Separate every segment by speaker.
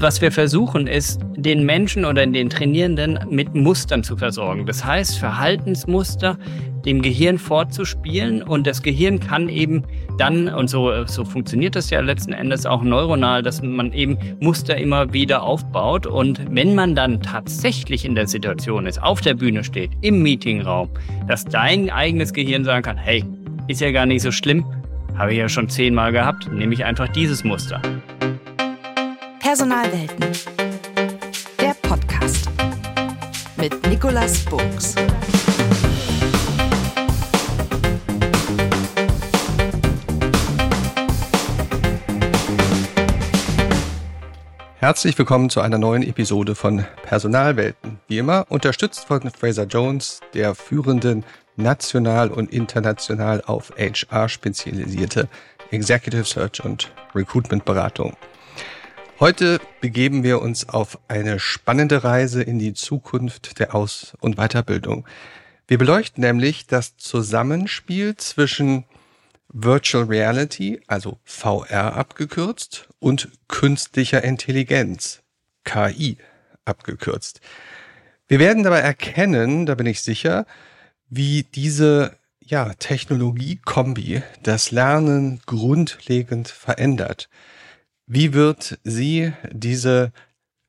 Speaker 1: Was wir versuchen, ist, den Menschen oder den Trainierenden mit Mustern zu versorgen. Das heißt, Verhaltensmuster dem Gehirn fortzuspielen und das Gehirn kann eben dann, und so, so funktioniert das ja letzten Endes auch neuronal, dass man eben Muster immer wieder aufbaut und wenn man dann tatsächlich in der Situation ist, auf der Bühne steht, im Meetingraum, dass dein eigenes Gehirn sagen kann, hey, ist ja gar nicht so schlimm, habe ich ja schon zehnmal gehabt, nehme ich einfach dieses Muster.
Speaker 2: Personalwelten. Der Podcast mit Nicolas Buchs.
Speaker 3: Herzlich willkommen zu einer neuen Episode von Personalwelten. Wie immer unterstützt von Fraser Jones, der führenden national und international auf HR spezialisierte Executive Search und Recruitment Beratung. Heute begeben wir uns auf eine spannende Reise in die Zukunft der Aus- und Weiterbildung. Wir beleuchten nämlich das Zusammenspiel zwischen Virtual Reality, also VR abgekürzt, und künstlicher Intelligenz, KI abgekürzt. Wir werden dabei erkennen, da bin ich sicher, wie diese ja, Technologie-Kombi das Lernen grundlegend verändert. Wie wird sie, diese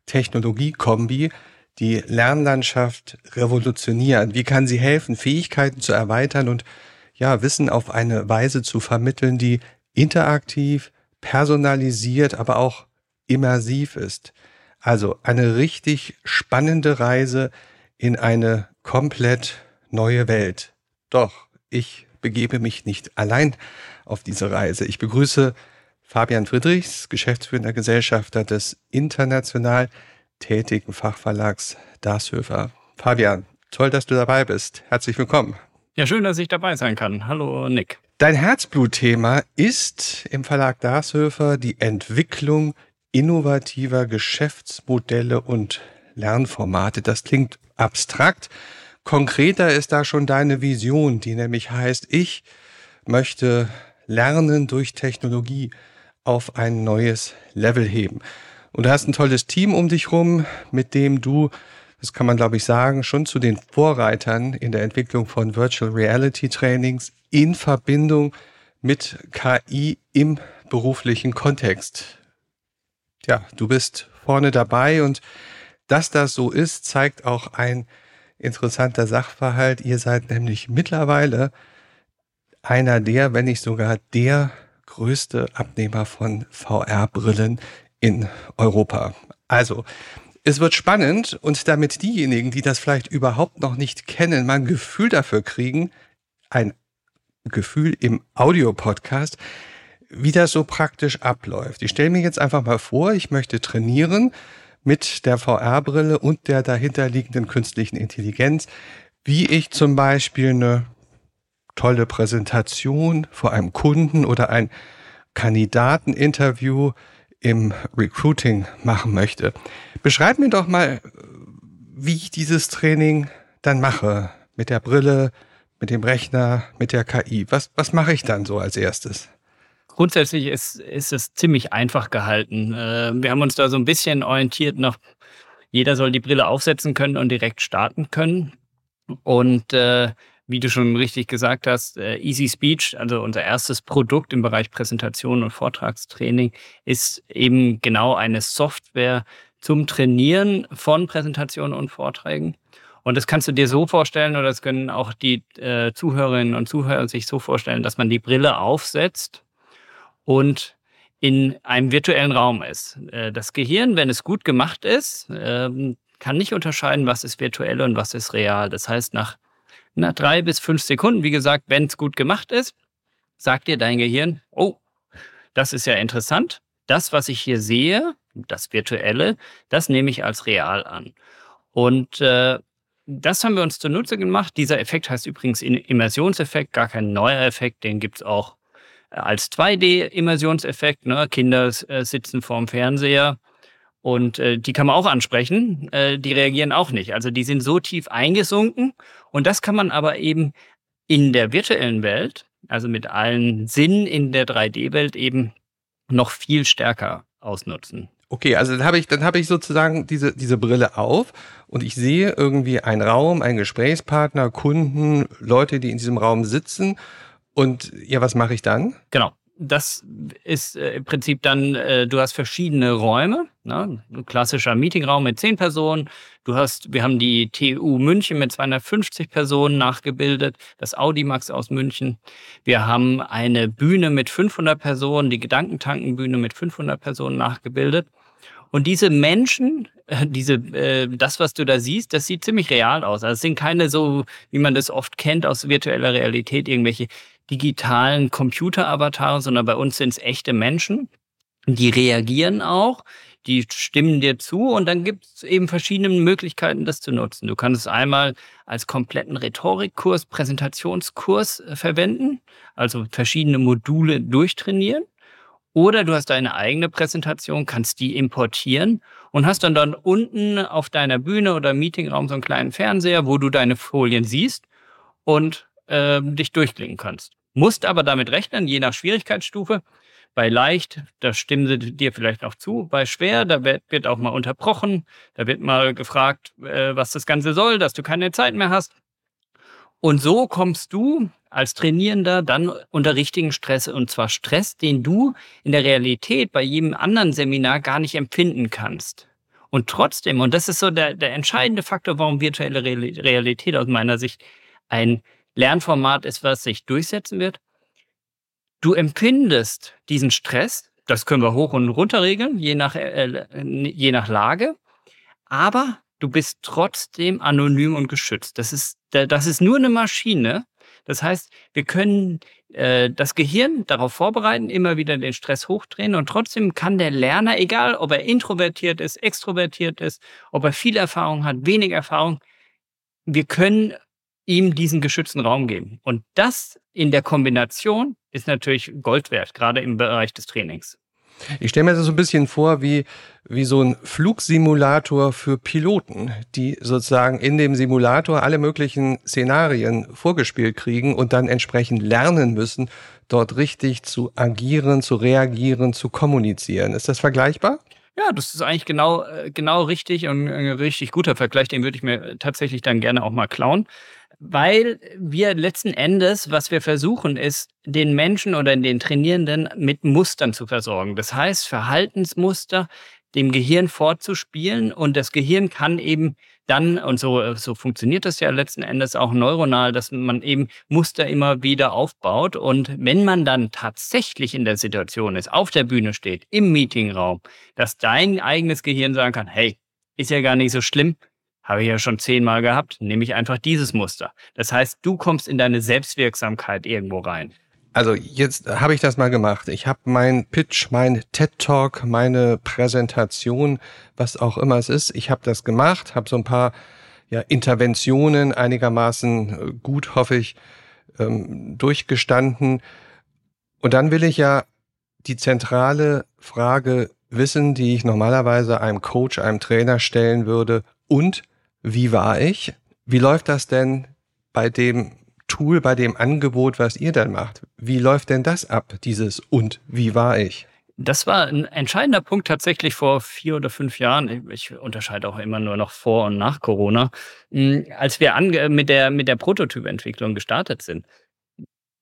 Speaker 3: Technologie-Kombi, die Lernlandschaft revolutionieren? Wie kann sie helfen, Fähigkeiten zu erweitern und ja, Wissen auf eine Weise zu vermitteln, die interaktiv, personalisiert, aber auch immersiv ist? Also eine richtig spannende Reise in eine komplett neue Welt. Doch ich begebe mich nicht allein auf diese Reise. Ich begrüße Fabian Friedrichs, geschäftsführender Gesellschafter des international tätigen Fachverlags Darshöfer. Fabian, toll, dass du dabei bist. Herzlich willkommen.
Speaker 1: Ja, schön, dass ich dabei sein kann. Hallo, Nick.
Speaker 3: Dein Herzblutthema ist im Verlag Darshöfer die Entwicklung innovativer Geschäftsmodelle und Lernformate. Das klingt abstrakt. Konkreter ist da schon deine Vision, die nämlich heißt, ich möchte Lernen durch Technologie auf ein neues Level heben. Und du hast ein tolles Team um dich rum, mit dem du, das kann man glaube ich sagen, schon zu den Vorreitern in der Entwicklung von Virtual Reality Trainings in Verbindung mit KI im beruflichen Kontext. Ja, du bist vorne dabei und dass das so ist, zeigt auch ein interessanter Sachverhalt. Ihr seid nämlich mittlerweile einer der, wenn nicht sogar der größte Abnehmer von VR-Brillen in Europa. Also, es wird spannend und damit diejenigen, die das vielleicht überhaupt noch nicht kennen, mal ein Gefühl dafür kriegen, ein Gefühl im Audiopodcast, wie das so praktisch abläuft. Ich stelle mir jetzt einfach mal vor, ich möchte trainieren mit der VR-Brille und der dahinterliegenden künstlichen Intelligenz, wie ich zum Beispiel eine tolle Präsentation vor einem Kunden oder ein Kandidateninterview im Recruiting machen möchte. Beschreib mir doch mal, wie ich dieses Training dann mache. Mit der Brille, mit dem Rechner, mit der KI. Was, was mache ich dann so als erstes?
Speaker 1: Grundsätzlich ist, ist es ziemlich einfach gehalten. Äh, wir haben uns da so ein bisschen orientiert nach, jeder soll die Brille aufsetzen können und direkt starten können. Und äh, wie du schon richtig gesagt hast, äh, Easy Speech, also unser erstes Produkt im Bereich Präsentation und Vortragstraining, ist eben genau eine Software zum Trainieren von Präsentationen und Vorträgen. Und das kannst du dir so vorstellen, oder das können auch die äh, Zuhörerinnen und Zuhörer sich so vorstellen, dass man die Brille aufsetzt und in einem virtuellen Raum ist. Äh, das Gehirn, wenn es gut gemacht ist, ähm, kann nicht unterscheiden, was ist virtuell und was ist real. Das heißt, nach nach drei bis fünf Sekunden, wie gesagt, wenn es gut gemacht ist, sagt dir dein Gehirn, oh, das ist ja interessant. Das, was ich hier sehe, das Virtuelle, das nehme ich als real an. Und äh, das haben wir uns zunutze gemacht. Dieser Effekt heißt übrigens Immersionseffekt, gar kein neuer Effekt, den gibt es auch äh, als 2D-Immersionseffekt. Ne? Kinder äh, sitzen vorm Fernseher und äh, die kann man auch ansprechen, äh, die reagieren auch nicht. Also die sind so tief eingesunken. Und das kann man aber eben in der virtuellen Welt, also mit allen Sinnen in der 3D-Welt eben noch viel stärker ausnutzen.
Speaker 3: Okay, also dann habe ich, dann habe ich sozusagen diese, diese Brille auf und ich sehe irgendwie einen Raum, einen Gesprächspartner, Kunden, Leute, die in diesem Raum sitzen. Und ja, was mache ich dann?
Speaker 1: Genau das ist äh, im Prinzip dann, äh, du hast verschiedene Räume, ne? ein klassischer Meetingraum mit zehn Personen. Du hast, wir haben die TU München mit 250 Personen nachgebildet, das Audimax aus München. Wir haben eine Bühne mit 500 Personen, die Gedankentankenbühne mit 500 Personen nachgebildet. Und diese Menschen, äh, diese, äh, das, was du da siehst, das sieht ziemlich real aus. Also es sind keine so, wie man das oft kennt aus virtueller Realität, irgendwelche digitalen Computer-Avatare, sondern bei uns sind es echte Menschen. Die reagieren auch, die stimmen dir zu und dann gibt es eben verschiedene Möglichkeiten, das zu nutzen. Du kannst es einmal als kompletten Rhetorikkurs, Präsentationskurs äh, verwenden, also verschiedene Module durchtrainieren. Oder du hast deine eigene Präsentation, kannst die importieren und hast dann dann unten auf deiner Bühne oder Meetingraum so einen kleinen Fernseher, wo du deine Folien siehst und äh, dich durchklicken kannst musst aber damit rechnen, je nach Schwierigkeitsstufe. Bei leicht, da stimmen sie dir vielleicht auch zu. Bei schwer, da wird, auch mal unterbrochen. Da wird mal gefragt, äh, was das Ganze soll, dass du keine Zeit mehr hast. Und so kommst du als Trainierender dann unter richtigen Stress. Und zwar Stress, den du in der Realität bei jedem anderen Seminar gar nicht empfinden kannst. Und trotzdem, und das ist so der, der entscheidende Faktor, warum virtuelle Realität aus meiner Sicht ein Lernformat ist, was sich durchsetzen wird. Du empfindest diesen Stress, das können wir hoch und runter regeln, je nach, äh, je nach Lage, aber du bist trotzdem anonym und geschützt. Das ist, das ist nur eine Maschine. Das heißt, wir können äh, das Gehirn darauf vorbereiten, immer wieder den Stress hochdrehen und trotzdem kann der Lerner, egal ob er introvertiert ist, extrovertiert ist, ob er viel Erfahrung hat, wenig Erfahrung, wir können ihm diesen geschützten Raum geben. Und das in der Kombination ist natürlich Gold wert, gerade im Bereich des Trainings.
Speaker 3: Ich stelle mir das so ein bisschen vor wie, wie so ein Flugsimulator für Piloten, die sozusagen in dem Simulator alle möglichen Szenarien vorgespielt kriegen und dann entsprechend lernen müssen, dort richtig zu agieren, zu reagieren, zu kommunizieren. Ist das vergleichbar?
Speaker 1: Ja, das ist eigentlich genau, äh, genau richtig und ein richtig guter Vergleich. Den würde ich mir tatsächlich dann gerne auch mal klauen weil wir letzten Endes, was wir versuchen, ist, den Menschen oder den Trainierenden mit Mustern zu versorgen. Das heißt, Verhaltensmuster dem Gehirn vorzuspielen und das Gehirn kann eben dann, und so, so funktioniert das ja letzten Endes auch neuronal, dass man eben Muster immer wieder aufbaut. Und wenn man dann tatsächlich in der Situation ist, auf der Bühne steht, im Meetingraum, dass dein eigenes Gehirn sagen kann, hey, ist ja gar nicht so schlimm, habe ich ja schon zehnmal gehabt, nehme ich einfach dieses Muster. Das heißt, du kommst in deine Selbstwirksamkeit irgendwo rein.
Speaker 3: Also jetzt habe ich das mal gemacht. Ich habe mein Pitch, mein TED Talk, meine Präsentation, was auch immer es ist, ich habe das gemacht, habe so ein paar ja, Interventionen einigermaßen äh, gut, hoffe ich, ähm, durchgestanden. Und dann will ich ja die zentrale Frage wissen, die ich normalerweise einem Coach, einem Trainer stellen würde. Und wie war ich? Wie läuft das denn bei dem Tool, bei dem Angebot, was ihr dann macht? Wie läuft denn das ab, dieses und wie war ich?
Speaker 1: Das war ein entscheidender Punkt tatsächlich vor vier oder fünf Jahren. Ich unterscheide auch immer nur noch vor und nach Corona, hm, als wir mit der, mit der Prototypentwicklung gestartet sind.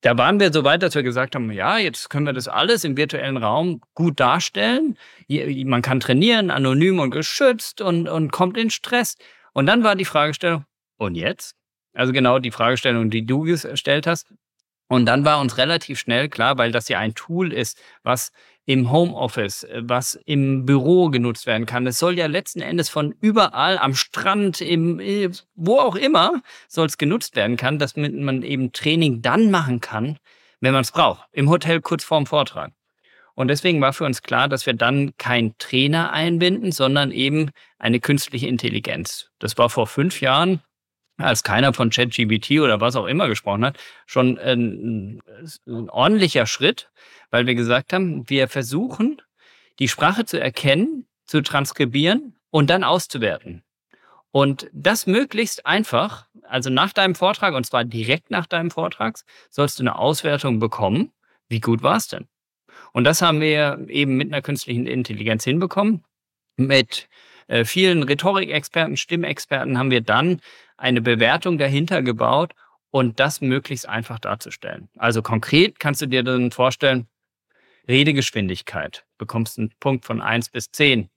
Speaker 1: Da waren wir so weit, dass wir gesagt haben, ja, jetzt können wir das alles im virtuellen Raum gut darstellen. Man kann trainieren, anonym und geschützt und, und kommt in Stress. Und dann war die Fragestellung, und jetzt? Also genau die Fragestellung, die du gestellt hast. Und dann war uns relativ schnell klar, weil das ja ein Tool ist, was im Homeoffice, was im Büro genutzt werden kann. Es soll ja letzten Endes von überall am Strand, im, wo auch immer, soll es genutzt werden kann, dass man eben Training dann machen kann, wenn man es braucht. Im Hotel kurz vorm Vortrag. Und deswegen war für uns klar, dass wir dann keinen Trainer einbinden, sondern eben eine künstliche Intelligenz. Das war vor fünf Jahren, als keiner von ChatGBT oder was auch immer gesprochen hat, schon ein, ein ordentlicher Schritt, weil wir gesagt haben, wir versuchen, die Sprache zu erkennen, zu transkribieren und dann auszuwerten. Und das möglichst einfach, also nach deinem Vortrag, und zwar direkt nach deinem Vortrag, sollst du eine Auswertung bekommen. Wie gut war es denn? Und das haben wir eben mit einer künstlichen Intelligenz hinbekommen. Mit äh, vielen Rhetorikexperten, Stimmexperten haben wir dann eine Bewertung dahinter gebaut und das möglichst einfach darzustellen. Also konkret kannst du dir dann vorstellen, Redegeschwindigkeit, bekommst einen Punkt von eins bis zehn.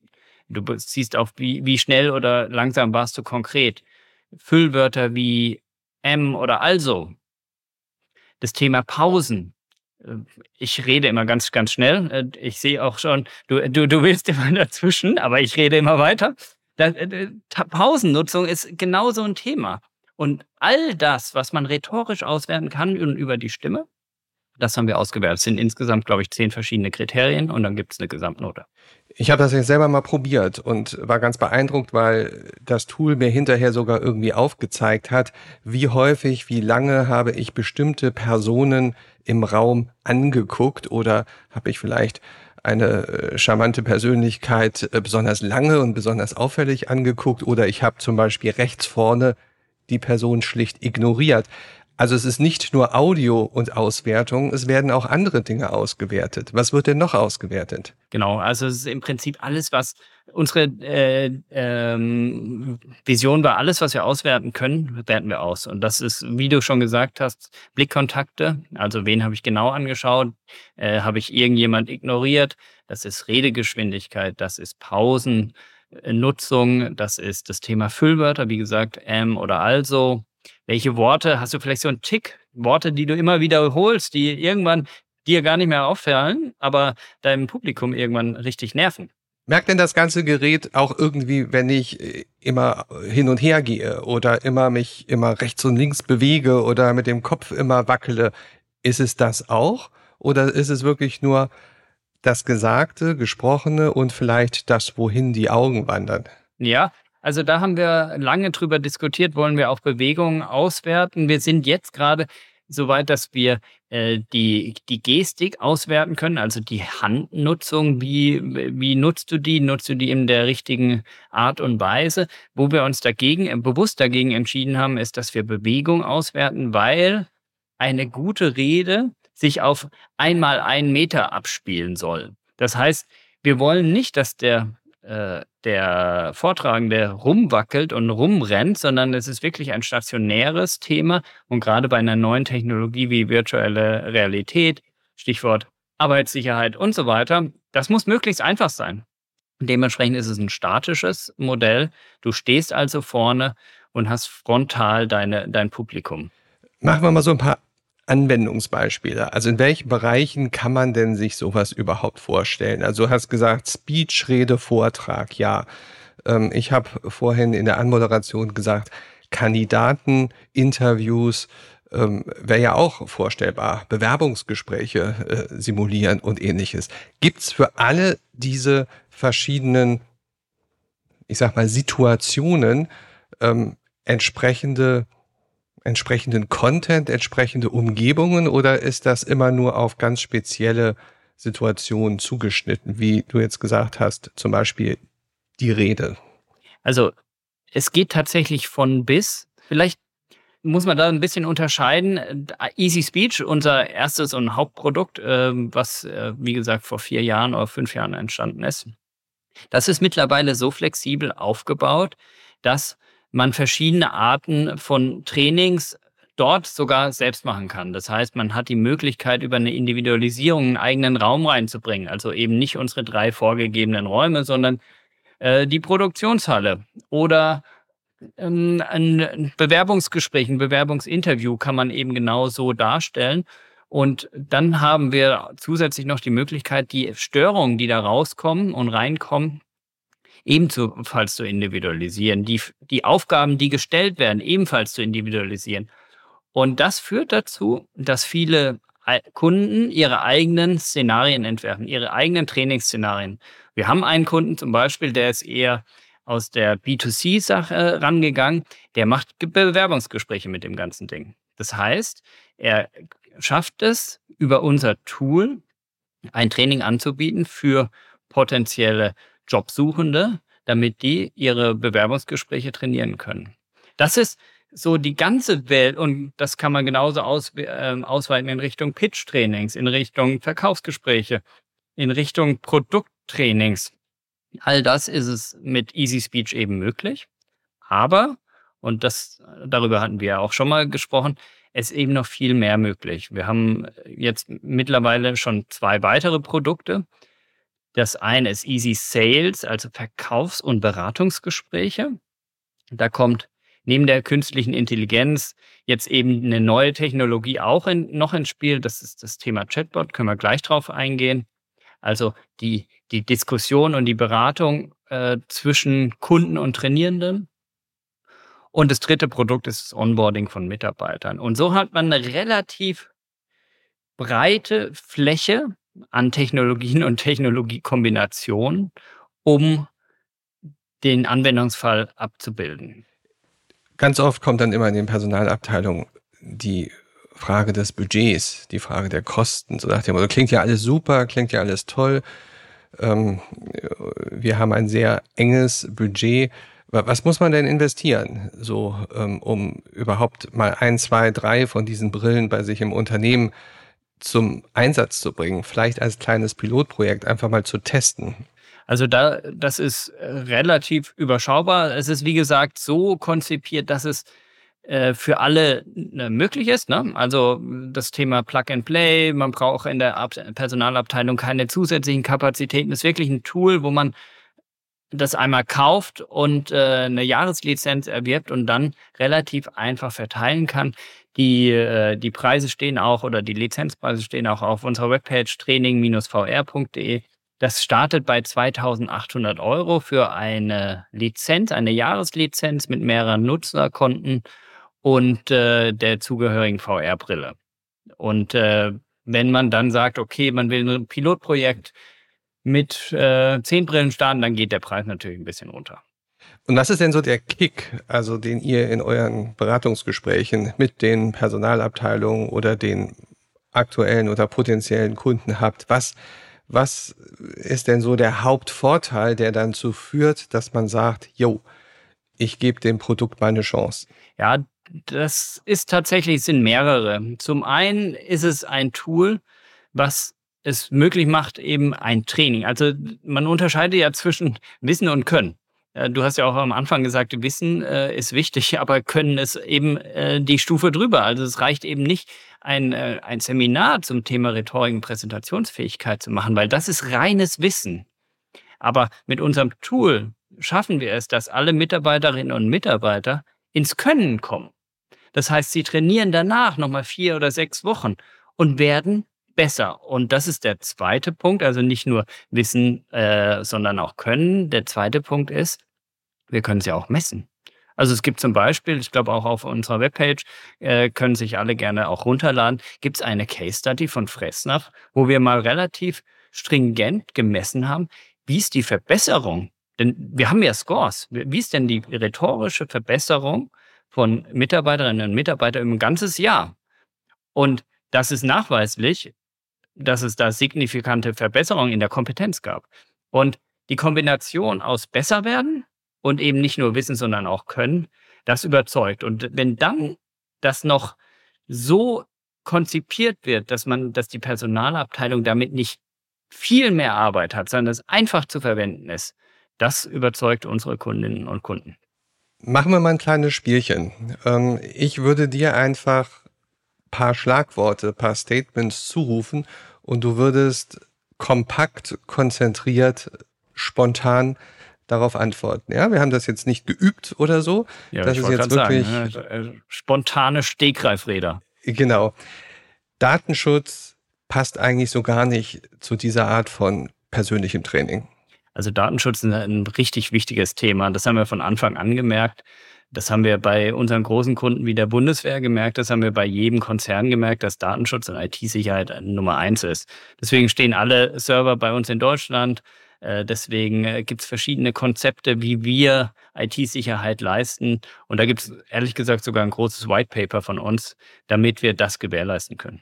Speaker 1: Du siehst auch, wie, wie schnell oder langsam warst du konkret. Füllwörter wie M oder also. Das Thema Pausen. Äh, ich rede immer ganz, ganz schnell. Äh, ich sehe auch schon, du, du, du willst immer dazwischen, aber ich rede immer weiter. Äh, Pausennutzung ist genauso ein Thema. Und all das, was man rhetorisch auswerten kann über die Stimme, das haben wir ausgewertet. Es sind insgesamt, glaube ich, zehn verschiedene Kriterien und dann gibt es eine Gesamtnote.
Speaker 3: Ich habe das jetzt selber mal probiert und war ganz beeindruckt, weil das Tool mir hinterher sogar irgendwie aufgezeigt hat, wie häufig, wie lange habe ich bestimmte Personen im Raum angeguckt oder habe ich vielleicht eine äh, charmante Persönlichkeit äh, besonders lange und besonders auffällig angeguckt oder ich habe zum Beispiel rechts vorne die Person schlicht ignoriert. Also es ist nicht nur Audio und Auswertung, es werden auch andere Dinge ausgewertet. Was wird denn noch ausgewertet?
Speaker 1: Genau, also es ist im Prinzip alles, was unsere äh, ähm, Vision war, alles, was wir auswerten können, werten wir aus. Und das ist, wie du schon gesagt hast, Blickkontakte. Also wen habe ich genau angeschaut? Äh, habe ich irgendjemand ignoriert? Das ist Redegeschwindigkeit, das ist Pausennutzung, das ist das Thema Füllwörter, wie gesagt, M oder also welche Worte hast du vielleicht so einen Tick? Worte, die du immer wiederholst, die irgendwann dir gar nicht mehr auffallen, aber deinem Publikum irgendwann richtig nerven.
Speaker 3: Merkt denn das ganze Gerät auch irgendwie, wenn ich äh, immer hin und her gehe oder immer mich immer rechts und links bewege oder mit dem Kopf immer wackele? Ist es das auch? Oder ist es wirklich nur das Gesagte, Gesprochene und vielleicht das, wohin die Augen wandern?
Speaker 1: Ja, also da haben wir lange drüber diskutiert, wollen wir auch Bewegungen auswerten. Wir sind jetzt gerade so weit, dass wir äh, die, die Gestik auswerten können, also die Handnutzung. Wie, wie nutzt du die? Nutzt du die in der richtigen Art und Weise? Wo wir uns dagegen, äh, bewusst dagegen entschieden haben, ist, dass wir Bewegung auswerten, weil eine gute Rede sich auf einmal einen Meter abspielen soll. Das heißt, wir wollen nicht, dass der äh, der Vortragende rumwackelt und rumrennt, sondern es ist wirklich ein stationäres Thema. Und gerade bei einer neuen Technologie wie virtuelle Realität, Stichwort Arbeitssicherheit und so weiter, das muss möglichst einfach sein. Dementsprechend ist es ein statisches Modell. Du stehst also vorne und hast frontal deine, dein Publikum.
Speaker 3: Machen wir mal so ein paar Anwendungsbeispiele. Also in welchen Bereichen kann man denn sich sowas überhaupt vorstellen? Also du hast gesagt, Speech, Rede, Vortrag, ja. Ähm, ich habe vorhin in der Anmoderation gesagt, Kandidaten, Interviews, ähm, wäre ja auch vorstellbar. Bewerbungsgespräche äh, simulieren und ähnliches. Gibt's für alle diese verschiedenen, ich sag mal, Situationen ähm, entsprechende entsprechenden Content, entsprechende Umgebungen oder ist das immer nur auf ganz spezielle Situationen zugeschnitten, wie du jetzt gesagt hast, zum Beispiel die Rede?
Speaker 1: Also es geht tatsächlich von bis. Vielleicht muss man da ein bisschen unterscheiden. Easy Speech, unser erstes und Hauptprodukt, ähm, was, äh, wie gesagt, vor vier Jahren oder fünf Jahren entstanden ist. Das ist mittlerweile so flexibel aufgebaut, dass man verschiedene Arten von Trainings dort sogar selbst machen kann. Das heißt, man hat die Möglichkeit, über eine Individualisierung einen eigenen Raum reinzubringen. Also eben nicht unsere drei vorgegebenen Räume, sondern äh, die Produktionshalle oder ähm, ein Bewerbungsgespräch, ein Bewerbungsinterview kann man eben genau so darstellen. Und dann haben wir zusätzlich noch die Möglichkeit, die Störungen, die da rauskommen und reinkommen, ebenfalls zu individualisieren, die, die Aufgaben, die gestellt werden, ebenfalls zu individualisieren. Und das führt dazu, dass viele Kunden ihre eigenen Szenarien entwerfen, ihre eigenen Trainingsszenarien. Wir haben einen Kunden zum Beispiel, der ist eher aus der B2C-Sache rangegangen, der macht Bewerbungsgespräche mit dem ganzen Ding. Das heißt, er schafft es über unser Tool ein Training anzubieten für potenzielle Jobsuchende, damit die ihre Bewerbungsgespräche trainieren können. Das ist so die ganze Welt und das kann man genauso aus, äh, ausweiten in Richtung Pitch-Trainings, in Richtung Verkaufsgespräche, in Richtung Produkttrainings. All das ist es mit Easy Speech eben möglich. Aber, und das, darüber hatten wir ja auch schon mal gesprochen, es ist eben noch viel mehr möglich. Wir haben jetzt mittlerweile schon zwei weitere Produkte. Das eine ist Easy Sales, also Verkaufs- und Beratungsgespräche. Da kommt neben der künstlichen Intelligenz jetzt eben eine neue Technologie auch in, noch ins Spiel. Das ist das Thema Chatbot, können wir gleich drauf eingehen. Also die, die Diskussion und die Beratung äh, zwischen Kunden und Trainierenden. Und das dritte Produkt ist das Onboarding von Mitarbeitern. Und so hat man eine relativ breite Fläche an Technologien und Technologiekombinationen, um den Anwendungsfall abzubilden.
Speaker 3: Ganz oft kommt dann immer in den Personalabteilungen die Frage des Budgets, die Frage der Kosten. So nach dem Motto, klingt ja alles super, klingt ja alles toll. Ähm, wir haben ein sehr enges Budget. Was muss man denn investieren, so ähm, um überhaupt mal ein, zwei, drei von diesen Brillen bei sich im Unternehmen zum Einsatz zu bringen? Vielleicht als kleines Pilotprojekt einfach mal zu testen.
Speaker 1: Also da, das ist äh, relativ überschaubar. Es ist wie gesagt so konzipiert, dass es äh, für alle äh, möglich ist. Ne? Also das Thema Plug and Play, man braucht in der Ab Personalabteilung keine zusätzlichen Kapazitäten. Das ist wirklich ein Tool, wo man das einmal kauft und äh, eine Jahreslizenz erwirbt und dann relativ einfach verteilen kann. Die, äh, die Preise stehen auch oder die Lizenzpreise stehen auch auf unserer Webpage training-vr.de. Das startet bei 2800 Euro für eine Lizenz, eine Jahreslizenz mit mehreren Nutzerkonten und äh, der zugehörigen VR-Brille. Und äh, wenn man dann sagt, okay, man will ein Pilotprojekt mit äh, zehn Brillen starten, dann geht der Preis natürlich ein bisschen runter.
Speaker 3: Und was ist denn so der Kick, also den ihr in euren Beratungsgesprächen mit den Personalabteilungen oder den aktuellen oder potenziellen Kunden habt? Was, was ist denn so der Hauptvorteil, der dann zu führt, dass man sagt, yo, ich gebe dem Produkt mal eine Chance?
Speaker 1: Ja, das ist tatsächlich, sind mehrere. Zum einen ist es ein Tool, was es möglich macht, eben ein Training. Also man unterscheidet ja zwischen Wissen und Können. Du hast ja auch am Anfang gesagt, Wissen äh, ist wichtig, aber Können ist eben äh, die Stufe drüber. Also es reicht eben nicht, ein, äh, ein Seminar zum Thema Rhetorik und Präsentationsfähigkeit zu machen, weil das ist reines Wissen. Aber mit unserem Tool schaffen wir es, dass alle Mitarbeiterinnen und Mitarbeiter ins Können kommen. Das heißt, sie trainieren danach nochmal vier oder sechs Wochen und werden besser. Und das ist der zweite Punkt, also nicht nur Wissen, äh, sondern auch Können. Der zweite Punkt ist, wir können sie auch messen. Also es gibt zum Beispiel, ich glaube auch auf unserer Webpage, äh, können sich alle gerne auch runterladen, gibt es eine Case Study von Fressnapf, wo wir mal relativ stringent gemessen haben, wie ist die Verbesserung, denn wir haben ja Scores, wie ist denn die rhetorische Verbesserung von Mitarbeiterinnen und Mitarbeitern im ganzes Jahr. Und das ist nachweislich, dass es da signifikante Verbesserungen in der Kompetenz gab. Und die Kombination aus besser werden und eben nicht nur wissen, sondern auch können, das überzeugt. Und wenn dann das noch so konzipiert wird, dass man, dass die Personalabteilung damit nicht viel mehr Arbeit hat, sondern es einfach zu verwenden ist, das überzeugt unsere Kundinnen und Kunden.
Speaker 3: Machen wir mal ein kleines Spielchen. Ähm, ich würde dir einfach paar Schlagworte, paar Statements zurufen und du würdest kompakt, konzentriert, spontan darauf antworten. Ja, wir haben das jetzt nicht geübt oder so.
Speaker 1: Ja,
Speaker 3: das
Speaker 1: ist
Speaker 3: jetzt wirklich
Speaker 1: sagen, ne? spontane Stegreifräder.
Speaker 3: Genau. Datenschutz passt eigentlich so gar nicht zu dieser Art von persönlichem Training.
Speaker 1: Also Datenschutz ist ein richtig wichtiges Thema. Das haben wir von Anfang an gemerkt. Das haben wir bei unseren großen Kunden wie der Bundeswehr gemerkt. Das haben wir bei jedem Konzern gemerkt, dass Datenschutz und IT-Sicherheit Nummer eins ist. Deswegen stehen alle Server bei uns in Deutschland. Äh, deswegen äh, gibt es verschiedene Konzepte, wie wir IT-Sicherheit leisten. Und da gibt es ehrlich gesagt sogar ein großes White Paper von uns, damit wir das gewährleisten können.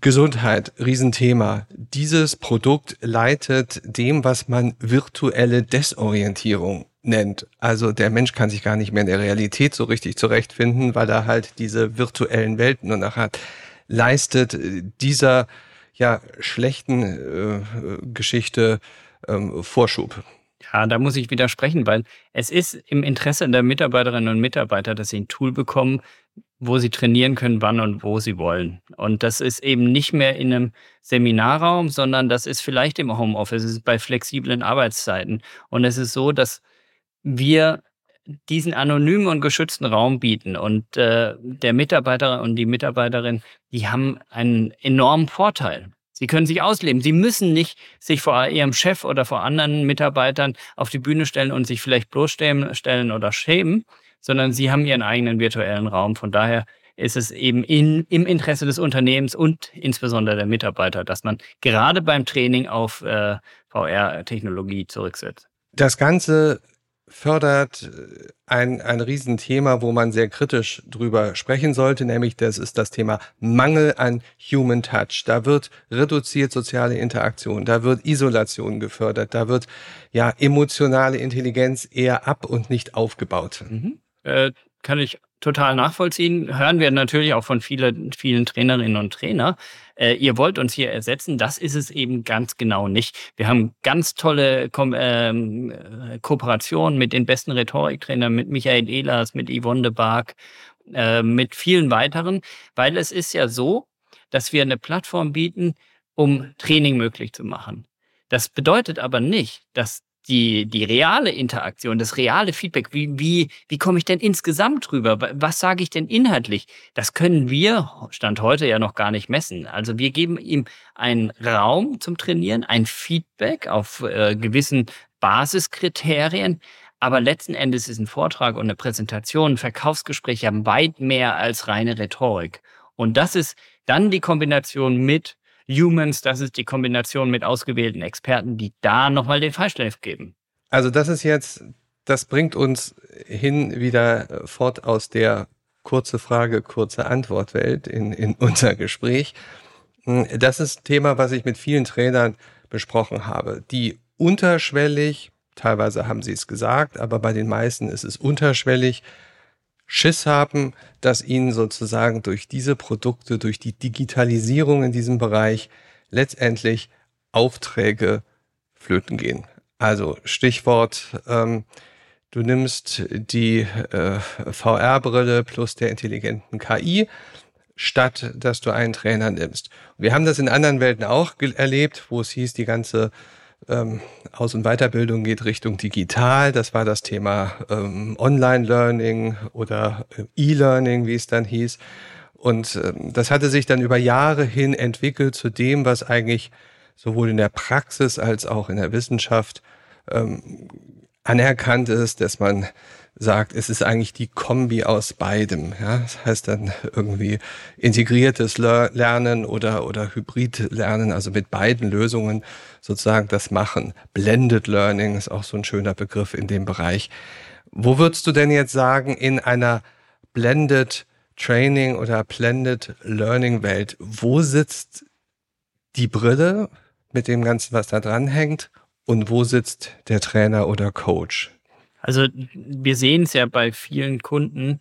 Speaker 3: Gesundheit, Riesenthema. Dieses Produkt leitet dem, was man virtuelle Desorientierung nennt. Also der Mensch kann sich gar nicht mehr in der Realität so richtig zurechtfinden, weil er halt diese virtuellen Welten nur noch hat. Leistet dieser ja schlechten äh, Geschichte ähm, Vorschub.
Speaker 1: Ja, da muss ich widersprechen, weil es ist im Interesse der Mitarbeiterinnen und Mitarbeiter, dass sie ein Tool bekommen, wo sie trainieren können, wann und wo sie wollen. Und das ist eben nicht mehr in einem Seminarraum, sondern das ist vielleicht im Homeoffice, es ist bei flexiblen Arbeitszeiten. Und es ist so, dass wir diesen anonymen und geschützten Raum bieten. Und äh, der Mitarbeiter und die Mitarbeiterin, die haben einen enormen Vorteil. Sie können sich ausleben. Sie müssen nicht sich vor ihrem Chef oder vor anderen Mitarbeitern auf die Bühne stellen und sich vielleicht bloßstellen oder schämen, sondern sie haben ihren eigenen virtuellen Raum. Von daher ist es eben in, im Interesse des Unternehmens und insbesondere der Mitarbeiter, dass man gerade beim Training auf äh, VR-Technologie zurücksetzt.
Speaker 3: Das Ganze fördert äh, ein, ein Riesenthema, wo man sehr kritisch drüber sprechen sollte, nämlich das ist das Thema Mangel an Human Touch. Da wird reduziert soziale Interaktion, da wird Isolation gefördert, da wird ja emotionale Intelligenz eher ab und nicht aufgebaut.
Speaker 1: Mhm. Äh, kann ich total nachvollziehen. Hören wir natürlich auch von vielen, vielen Trainerinnen und Trainer. Äh, ihr wollt uns hier ersetzen. Das ist es eben ganz genau nicht. Wir haben ganz tolle Ko ähm, Kooperationen mit den besten Rhetoriktrainern, mit Michael Ehlers, mit Yvonne de Barg, äh, mit vielen weiteren, weil es ist ja so, dass wir eine Plattform bieten, um Training möglich zu machen. Das bedeutet aber nicht, dass die, die reale Interaktion, das reale Feedback, wie, wie, wie komme ich denn insgesamt drüber? Was sage ich denn inhaltlich? Das können wir, Stand heute, ja noch gar nicht messen. Also wir geben ihm einen Raum zum Trainieren, ein Feedback auf äh, gewissen Basiskriterien, aber letzten Endes ist ein Vortrag und eine Präsentation, ein Verkaufsgespräch ja weit mehr als reine Rhetorik. Und das ist dann die Kombination mit Humans, das ist die Kombination mit ausgewählten Experten, die da nochmal den Freischliff geben.
Speaker 3: Also das ist jetzt, das bringt uns hin wieder fort aus der kurze Frage, kurze Antwort Welt in, in unser Gespräch. Das ist ein Thema, was ich mit vielen Trainern besprochen habe, die unterschwellig, teilweise haben sie es gesagt, aber bei den meisten ist es unterschwellig, Schiss haben, dass ihnen sozusagen durch diese Produkte, durch die Digitalisierung in diesem Bereich letztendlich Aufträge flöten gehen. Also Stichwort, ähm, du nimmst die äh, VR-Brille plus der intelligenten KI, statt dass du einen Trainer nimmst. Wir haben das in anderen Welten auch erlebt, wo es hieß, die ganze ähm, Aus- und Weiterbildung geht Richtung digital. Das war das Thema ähm, Online-Learning oder äh, E-Learning, wie es dann hieß. Und ähm, das hatte sich dann über Jahre hin entwickelt zu dem, was eigentlich sowohl in der Praxis als auch in der Wissenschaft ähm, anerkannt ist, dass man sagt, es ist eigentlich die Kombi aus beidem. Ja? Das heißt dann irgendwie integriertes Lernen oder, oder Hybrid-Lernen, also mit beiden Lösungen sozusagen das machen. Blended Learning ist auch so ein schöner Begriff in dem Bereich. Wo würdest du denn jetzt sagen, in einer Blended Training oder Blended Learning Welt, wo sitzt die Brille mit dem Ganzen, was da dran hängt? Und wo sitzt der Trainer oder Coach?
Speaker 1: Also wir sehen es ja bei vielen Kunden,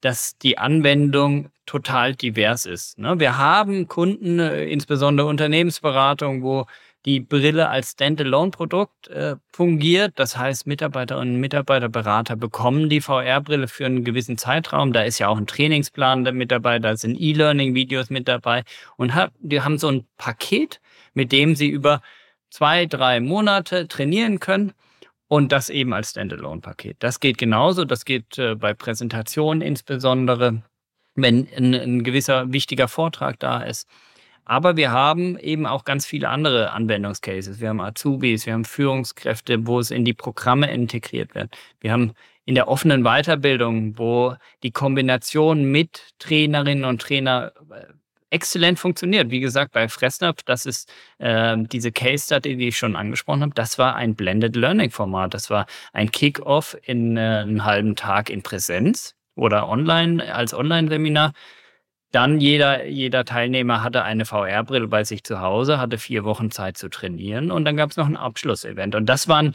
Speaker 1: dass die Anwendung total divers ist. Ne? Wir haben Kunden, äh, insbesondere Unternehmensberatung, wo die Brille als Standalone-Produkt äh, fungiert. Das heißt, Mitarbeiterinnen und Mitarbeiter, Berater bekommen die VR-Brille für einen gewissen Zeitraum. Da ist ja auch ein Trainingsplan mit dabei, da sind E-Learning-Videos mit dabei und hab, die haben so ein Paket, mit dem sie über zwei, drei Monate trainieren können und das eben als Standalone-Paket. Das geht genauso, das geht äh, bei Präsentationen insbesondere, wenn ein, ein gewisser wichtiger Vortrag da ist. Aber wir haben eben auch ganz viele andere Anwendungscases. Wir haben Azubis, wir haben Führungskräfte, wo es in die Programme integriert wird. Wir haben in der offenen Weiterbildung, wo die Kombination mit Trainerinnen und Trainer äh, exzellent funktioniert. Wie gesagt, bei Fressnapf, das ist äh, diese Case Study, die ich schon angesprochen habe, das war ein Blended Learning Format. Das war ein Kick-Off in äh, einem halben Tag in Präsenz oder online als Online-Seminar. Dann jeder, jeder Teilnehmer hatte eine VR-Brille bei sich zu Hause, hatte vier Wochen Zeit zu trainieren und dann gab es noch ein Abschlussevent. Und das waren,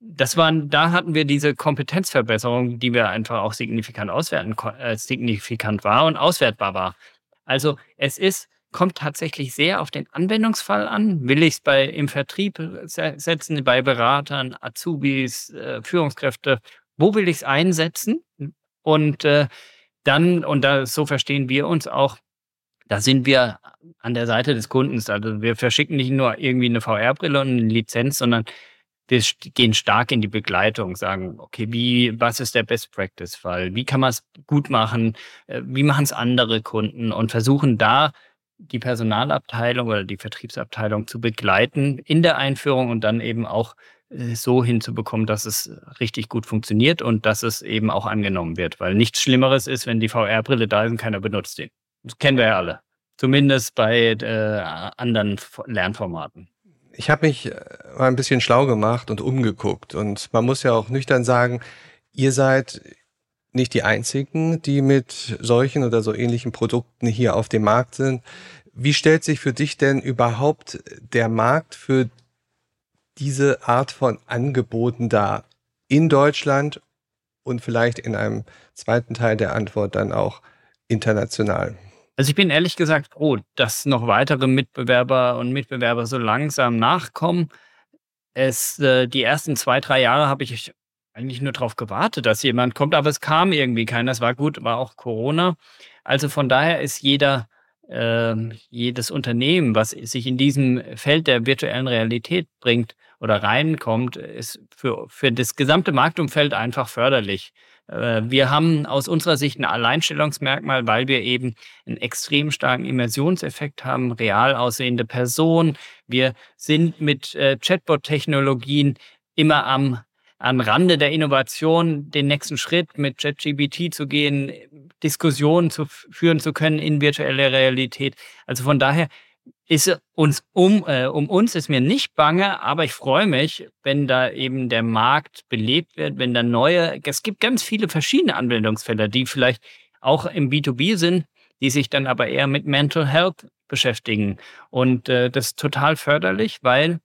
Speaker 1: das waren, da hatten wir diese Kompetenzverbesserung, die wir einfach auch signifikant auswerten, äh, signifikant war und auswertbar war. Also es ist kommt tatsächlich sehr auf den Anwendungsfall an. Will ich es bei im Vertrieb setzen, bei Beratern, Azubis, äh, Führungskräfte? Wo will ich es einsetzen? Und äh, dann, und da so verstehen wir uns auch, da sind wir an der Seite des Kundens. Also wir verschicken nicht nur irgendwie eine VR-Brille und eine Lizenz, sondern wir gehen stark in die Begleitung, sagen, okay, wie, was ist der Best Practice-Fall? Wie kann man es gut machen? Äh, wie machen es andere Kunden? Und versuchen da die Personalabteilung oder die Vertriebsabteilung zu begleiten in der Einführung und dann eben auch so hinzubekommen, dass es richtig gut funktioniert und dass es eben auch angenommen wird. Weil nichts Schlimmeres ist, wenn die VR-Brille da ist und keiner benutzt den. Das kennen wir ja alle. Zumindest bei äh, anderen Lernformaten.
Speaker 3: Ich habe mich äh, mal ein bisschen schlau gemacht und umgeguckt. Und man muss ja auch nüchtern sagen, ihr seid nicht die einzigen, die mit solchen oder so ähnlichen Produkten hier auf dem Markt sind. Wie stellt sich für dich denn überhaupt der Markt für diese Art von Angeboten dar in Deutschland und vielleicht in einem zweiten Teil der Antwort dann auch international?
Speaker 1: Also ich bin ehrlich gesagt froh, dass noch weitere Mitbewerber und Mitbewerber so langsam nachkommen. Es, äh, die ersten zwei, drei Jahre habe ich eigentlich nur darauf gewartet, dass jemand kommt, aber es kam irgendwie keiner. Es war gut, war auch Corona. Also von daher ist jeder, äh, jedes Unternehmen, was sich in diesem Feld der virtuellen Realität bringt oder reinkommt, ist für, für das gesamte Marktumfeld einfach förderlich. Äh, wir haben aus unserer Sicht ein Alleinstellungsmerkmal, weil wir eben einen extrem starken Immersionseffekt haben, real aussehende Personen. Wir sind mit äh, Chatbot-Technologien immer am, am Rande der Innovation, den nächsten Schritt mit ChatGBT zu gehen, Diskussionen zu führen zu können in virtueller Realität. Also von daher ist uns um, äh, um uns ist mir nicht bange, aber ich freue mich, wenn da eben der Markt belebt wird, wenn da neue, es gibt ganz viele verschiedene Anwendungsfelder, die vielleicht auch im B2B sind, die sich dann aber eher mit Mental Health beschäftigen. Und äh, das ist total förderlich, weil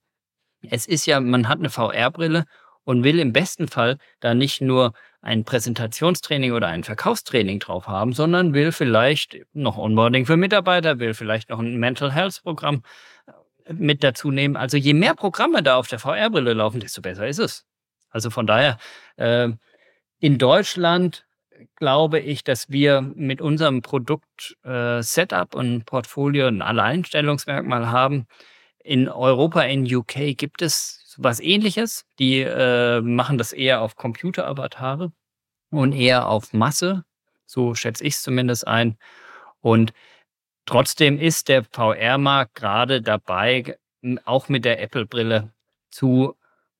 Speaker 1: es ist ja, man hat eine VR-Brille und will im besten Fall da nicht nur ein Präsentationstraining oder ein Verkaufstraining drauf haben, sondern will vielleicht noch Onboarding für Mitarbeiter, will vielleicht noch ein Mental Health Programm äh, mit dazu nehmen. Also je mehr Programme da auf der VR-Brille laufen, desto besser ist es. Also von daher, äh, in Deutschland glaube ich, dass wir mit unserem Produkt äh, und Portfolio ein Alleinstellungsmerkmal haben. In Europa, in UK gibt es was ähnliches. Die äh, machen das eher auf Computeravatare und eher auf Masse. So schätze ich es zumindest ein. Und trotzdem ist der VR-Markt gerade dabei, auch mit der Apple-Brille zu,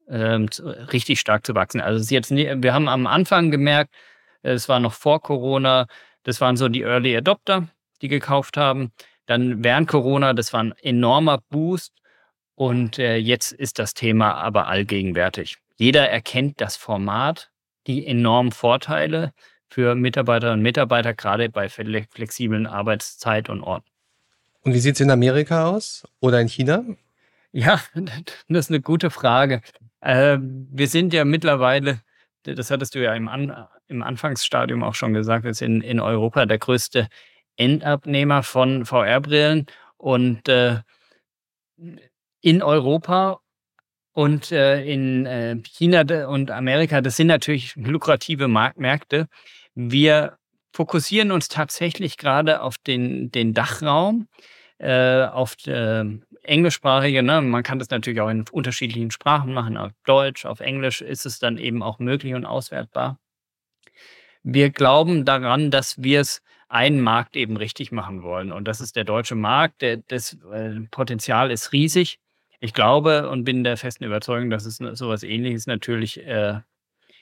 Speaker 1: ähm, zu, richtig stark zu wachsen. Also es ist jetzt nie, wir haben am Anfang gemerkt, es war noch vor Corona, das waren so die Early Adopter, die gekauft haben. Dann während Corona, das war ein enormer Boost. Und äh, jetzt ist das Thema aber allgegenwärtig. Jeder erkennt das Format, die enormen Vorteile für Mitarbeiterinnen und Mitarbeiter, gerade bei flexiblen Arbeitszeit und Orten.
Speaker 3: Und wie sieht es in Amerika aus oder in China?
Speaker 1: Ja, das ist eine gute Frage. Äh, wir sind ja mittlerweile, das hattest du ja im, An im Anfangsstadium auch schon gesagt, wir sind in Europa der größte Endabnehmer von VR-Brillen und äh, in Europa und äh, in äh, China und Amerika, das sind natürlich lukrative Mark Märkte. Wir fokussieren uns tatsächlich gerade auf den, den Dachraum, äh, auf äh, englischsprachige. Ne? Man kann das natürlich auch in unterschiedlichen Sprachen machen. Auf Deutsch, auf Englisch ist es dann eben auch möglich und auswertbar. Wir glauben daran, dass wir es einen Markt eben richtig machen wollen. Und das ist der deutsche Markt. Der, das äh, Potenzial ist riesig. Ich glaube und bin der festen Überzeugung, dass es sowas ähnliches natürlich äh,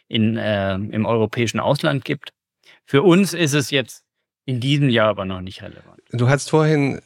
Speaker 1: in, äh, im europäischen Ausland gibt. Für uns ist es jetzt in diesem Jahr aber noch nicht relevant.
Speaker 3: Du hast vorhin äh,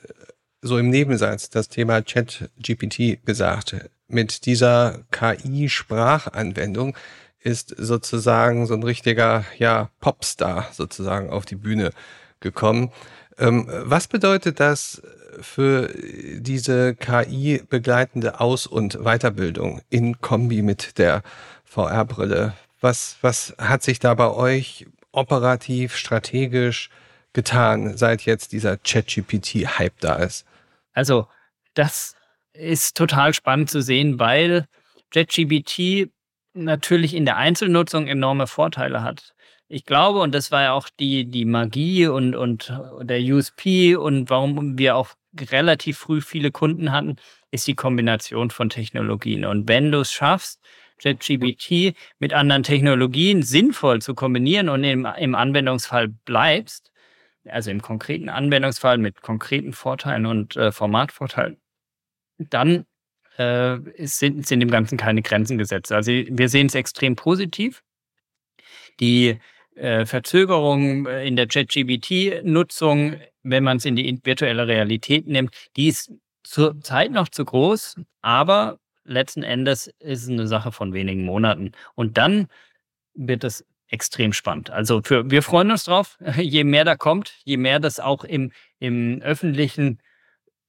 Speaker 3: so im Nebensatz das Thema Chat-GPT gesagt. Mit dieser KI-Sprachanwendung ist sozusagen so ein richtiger ja, Popstar sozusagen auf die Bühne gekommen. Ähm, was bedeutet das für diese KI begleitende Aus- und Weiterbildung in Kombi mit der VR-Brille? Was, was hat sich da bei euch operativ, strategisch getan, seit jetzt dieser ChatGPT-Hype da ist?
Speaker 1: Also das ist total spannend zu sehen, weil JetGBT natürlich in der Einzelnutzung enorme Vorteile hat. Ich glaube, und das war ja auch die, die Magie und, und der USP und warum wir auch relativ früh viele Kunden hatten, ist die Kombination von Technologien. Und wenn du es schaffst, JetGBT mit anderen Technologien sinnvoll zu kombinieren und im, im Anwendungsfall bleibst, also im konkreten Anwendungsfall mit konkreten Vorteilen und äh, Formatvorteilen, dann äh, sind, sind dem Ganzen keine Grenzen gesetzt. Also wir sehen es extrem positiv. Die äh, Verzögerung äh, in der ChatGBT-Nutzung, wenn man es in die virtuelle Realität nimmt, die ist zurzeit noch zu groß, aber letzten Endes ist es eine Sache von wenigen Monaten. Und dann wird es extrem spannend. Also für, wir freuen uns drauf. Je mehr da kommt, je mehr das auch im, im öffentlichen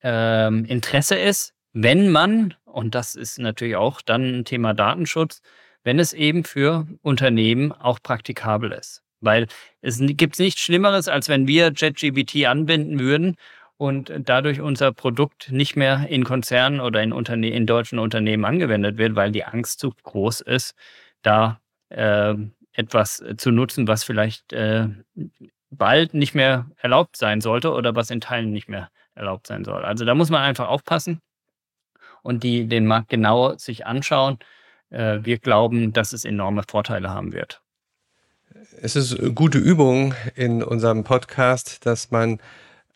Speaker 1: ähm, Interesse ist, wenn man, und das ist natürlich auch dann ein Thema Datenschutz, wenn es eben für Unternehmen auch praktikabel ist. Weil es gibt nichts Schlimmeres, als wenn wir JetGBT anbinden würden und dadurch unser Produkt nicht mehr in Konzernen oder in, Unterne in deutschen Unternehmen angewendet wird, weil die Angst zu groß ist, da äh, etwas zu nutzen, was vielleicht äh, bald nicht mehr erlaubt sein sollte oder was in Teilen nicht mehr erlaubt sein soll. Also da muss man einfach aufpassen und die den Markt genau sich anschauen. Äh, wir glauben, dass es enorme Vorteile haben wird.
Speaker 3: Es ist gute Übung in unserem Podcast, dass man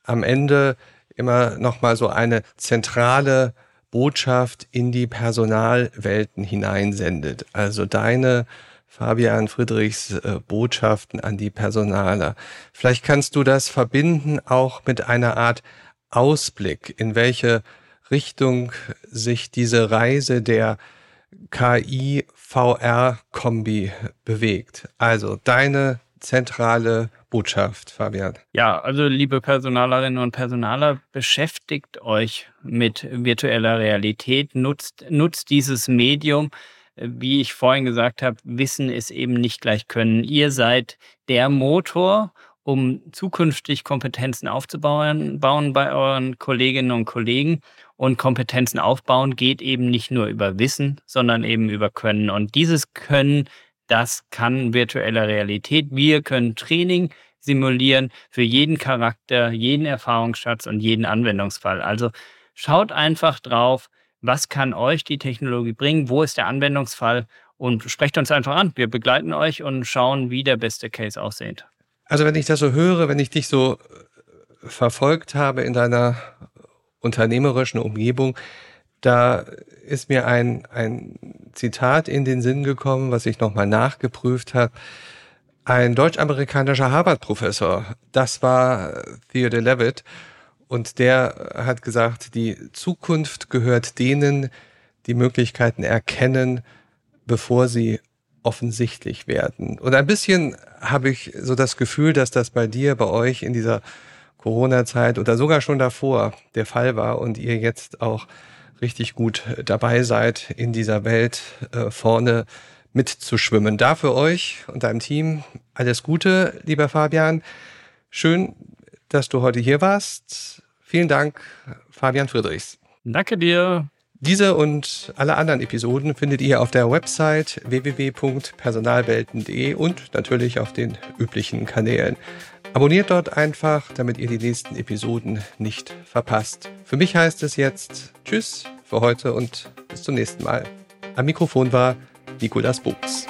Speaker 3: am Ende immer noch mal so eine zentrale Botschaft in die Personalwelten hineinsendet. Also deine Fabian Friedrichs äh, Botschaften an die Personaler. Vielleicht kannst du das verbinden auch mit einer Art Ausblick, in welche Richtung sich diese Reise der KI-VR-Kombi bewegt. Also deine zentrale Botschaft, Fabian?
Speaker 1: Ja, also liebe Personalerinnen und Personaler, beschäftigt euch mit virtueller Realität, nutzt, nutzt dieses Medium. Wie ich vorhin gesagt habe, Wissen ist eben nicht gleich Können. Ihr seid der Motor, um zukünftig Kompetenzen aufzubauen bauen bei euren Kolleginnen und Kollegen. Und Kompetenzen aufbauen geht eben nicht nur über Wissen, sondern eben über Können. Und dieses Können das kann virtuelle Realität. Wir können Training simulieren für jeden Charakter, jeden Erfahrungsschatz und jeden Anwendungsfall. Also schaut einfach drauf, was kann euch die Technologie bringen, wo ist der Anwendungsfall und sprecht uns einfach an. Wir begleiten euch und schauen, wie der beste Case aussieht.
Speaker 3: Also wenn ich das so höre, wenn ich dich so äh, verfolgt habe in deiner unternehmerischen Umgebung, da ist mir ein, ein Zitat in den Sinn gekommen, was ich nochmal nachgeprüft habe. Ein deutsch-amerikanischer Harvard-Professor, das war Theodore Levitt, und der hat gesagt, die Zukunft gehört denen, die Möglichkeiten erkennen, bevor sie offensichtlich werden. Und ein bisschen habe ich so das Gefühl, dass das bei dir, bei euch in dieser Corona-Zeit oder sogar schon davor der Fall war und ihr jetzt auch richtig gut dabei seid, in dieser Welt äh, vorne mitzuschwimmen. Da für euch und deinem Team alles Gute, lieber Fabian. Schön, dass du heute hier warst. Vielen Dank, Fabian Friedrichs.
Speaker 1: Danke dir.
Speaker 3: Diese und alle anderen Episoden findet ihr auf der Website www.personalwelten.de und natürlich auf den üblichen Kanälen. Abonniert dort einfach, damit ihr die nächsten Episoden nicht verpasst. Für mich heißt es jetzt Tschüss für heute und bis zum nächsten Mal. Am Mikrofon war Nikolas Buchs.